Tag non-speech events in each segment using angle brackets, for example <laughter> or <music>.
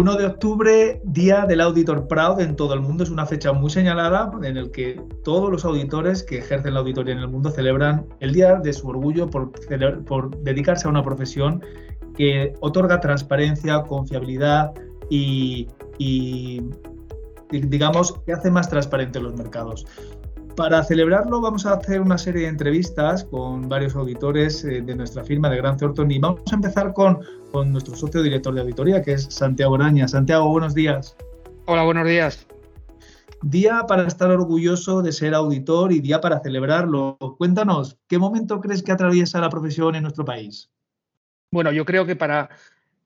1 de octubre, Día del Auditor Proud en todo el mundo. Es una fecha muy señalada en el que todos los auditores que ejercen la auditoría en el mundo celebran el día de su orgullo por, dedicarse a una profesión que otorga transparencia, confiabilidad y, y digamos, que hace más transparentes los mercados. Para celebrarlo vamos a hacer una serie de entrevistas con varios auditores eh, de nuestra firma de Gran Thornton y vamos a empezar con, con nuestro socio director de auditoría, que es Santiago Araña. Santiago, buenos días. Hola, buenos días. Día para estar orgulloso de ser auditor y día para celebrarlo. Cuéntanos, ¿qué momento crees que atraviesa la profesión en nuestro país? Bueno, yo creo que para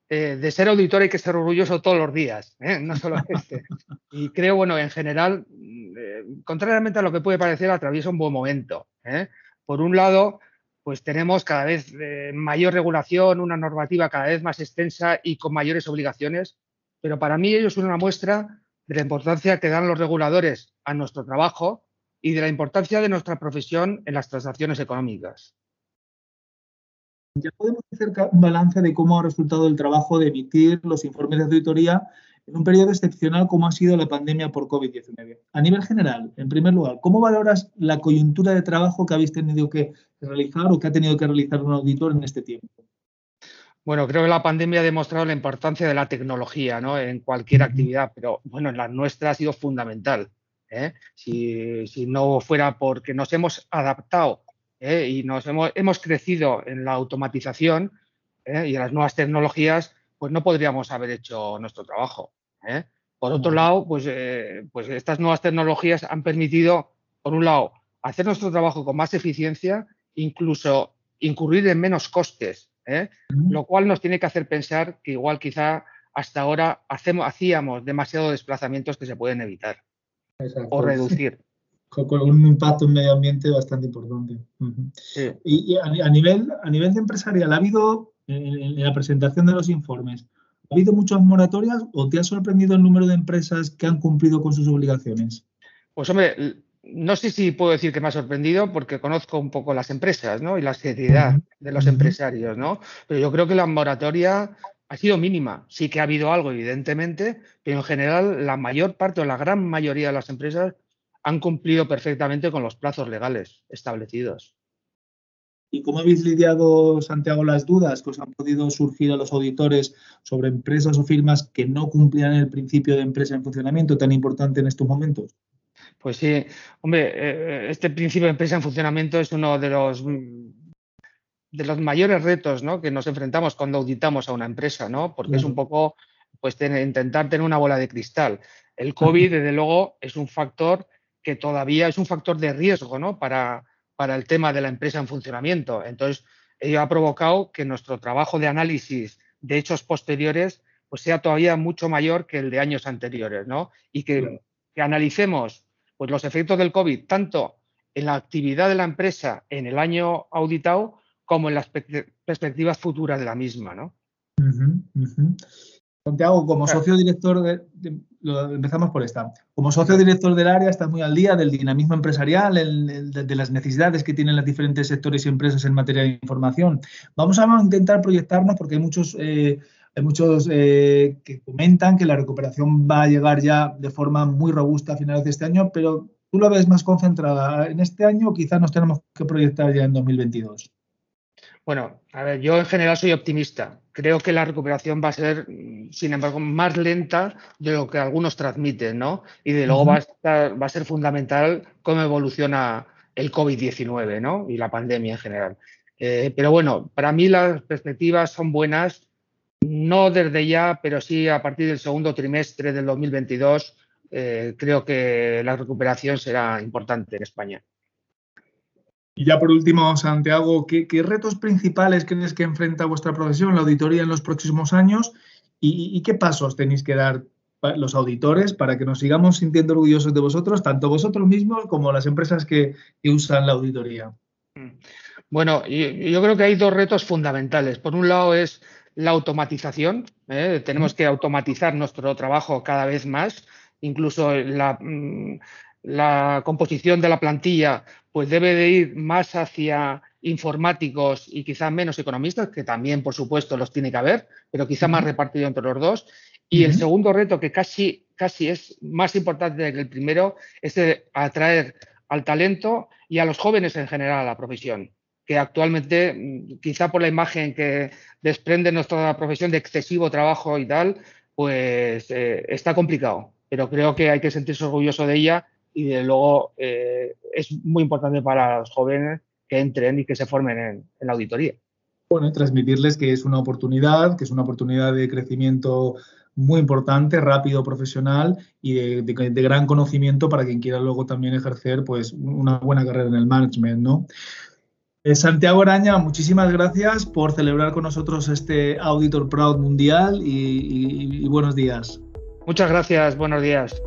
eh, de ser auditor hay que ser orgulloso todos los días, ¿eh? no <laughs> solo este. Y creo, bueno, en general, eh, contrariamente a lo que puede parecer, atraviesa un buen momento. Por un lado, pues tenemos cada vez mayor regulación, una normativa cada vez más extensa y con mayores obligaciones, pero para mí ello es una muestra de la importancia que dan los reguladores a nuestro trabajo y de la importancia de nuestra profesión en las transacciones económicas. Ya podemos hacer un balance de cómo ha resultado el trabajo de emitir los informes de auditoría en un periodo excepcional como ha sido la pandemia por COVID-19. A nivel general, en primer lugar, ¿cómo valoras la coyuntura de trabajo que habéis tenido que realizar o que ha tenido que realizar un auditor en este tiempo? Bueno, creo que la pandemia ha demostrado la importancia de la tecnología ¿no? en cualquier actividad, pero bueno, en la nuestra ha sido fundamental. ¿eh? Si, si, no fuera porque nos hemos adaptado ¿eh? y nos hemos, hemos, crecido en la automatización ¿eh? y en las nuevas tecnologías, pues no podríamos haber hecho nuestro trabajo. ¿eh? Por otro lado, pues, pues estas nuevas tecnologías han permitido, por un lado, hacer nuestro trabajo con más eficiencia, incluso incurrir en menos costes, lo cual nos tiene que hacer pensar que igual quizá hasta ahora hacemos, hacíamos demasiados desplazamientos que se pueden evitar o reducir con, un impacto en medio ambiente bastante importante. Y, a, nivel, a nivel de empresarial, ¿ha habido, en, la presentación de los informes, ¿ha habido muchas moratorias o te ha sorprendido el número de empresas que han cumplido con sus obligaciones? Pues hombre, no sé si puedo decir que me ha sorprendido porque conozco un poco las empresas ¿no? y la seriedad de los empresarios, ¿no? Pero yo creo que la moratoria ha sido mínima. Sí que ha habido algo, evidentemente, pero en general la mayor parte o la gran mayoría de las empresas han cumplido perfectamente con los plazos legales establecidos. ¿Y cómo habéis lidiado, Santiago, las dudas que os han podido surgir a los auditores sobre empresas o firmas que no cumplían el principio de empresa en funcionamiento tan importante en estos momentos? Pues sí, hombre, eh, este principio de empresa en funcionamiento es uno de los de los mayores retos ¿no? que nos enfrentamos cuando auditamos a una empresa, ¿no? Porque es un poco pues intentar tener una bola de cristal. El COVID, desde luego, es un factor que todavía es un factor de riesgo ¿no? para, para el tema de la empresa en funcionamiento. Entonces, ello ha provocado que nuestro trabajo de análisis de hechos posteriores pues sea todavía mucho mayor que el de años anteriores, ¿no? Y que, analicemos pues, los efectos del COVID tanto en la actividad de la empresa en el año auditado como en las perspectivas futuras de la misma, ¿no? Santiago, como socio director de, empezamos por esta. Como socio director del área, estás muy al día del dinamismo empresarial, de, las necesidades que tienen los diferentes sectores y empresas en materia de información. Vamos a intentar proyectarnos porque hay muchos, eh, hay muchos eh, que comentan que la recuperación va a llegar ya de forma muy robusta a finales de este año, pero tú lo ves más concentrada en este año o quizás nos tenemos que proyectar ya en 2022. Bueno, a ver, yo en general soy optimista. Creo que la recuperación va a ser, sin embargo, más lenta de lo que algunos transmiten, ¿no? Y de luego va, a ser fundamental cómo evoluciona el COVID-19, ¿no? Y la pandemia en general. Eh, pero bueno, para mí las perspectivas son buenas, no desde ya, pero sí a partir del segundo trimestre del 2022. Eh, creo que la recuperación será importante en España. Y ya por último, Santiago, ¿qué, retos principales crees que enfrenta vuestra profesión, la auditoría, en los próximos años? ¿Y, qué pasos tenéis que dar los auditores para que nos sigamos sintiendo orgullosos de vosotros, tanto vosotros mismos como las empresas que, usan la auditoría? Bueno, yo, creo que hay dos retos fundamentales. Por un lado es la automatización. ¿eh? Tenemos que automatizar nuestro trabajo cada vez más. Incluso la, mm, la composición de la plantilla pues debe de ir más hacia informáticos y quizá menos economistas, que también, por supuesto, los tiene que haber, pero quizá más repartido entre los dos. Y el segundo reto, que casi, casi es más importante que el primero, es atraer al talento y a los jóvenes en general a la profesión, que actualmente, mm, quizá por la imagen que desprende nuestra profesión de excesivo trabajo y tal, pues eh, está complicado. Pero creo que hay que sentirse orgulloso de ella y de luego eh, es muy importante para los jóvenes que entren y que se formen en, la auditoría. Bueno, y transmitirles que es una oportunidad, que es una oportunidad de crecimiento muy importante, rápido, profesional y de, gran conocimiento para quien quiera luego también ejercer pues, una buena carrera en el management, ¿no? Eh, Santiago Araña, muchísimas gracias por celebrar con nosotros este Auditor Proud Mundial y buenos días. Muchas gracias, buenos días.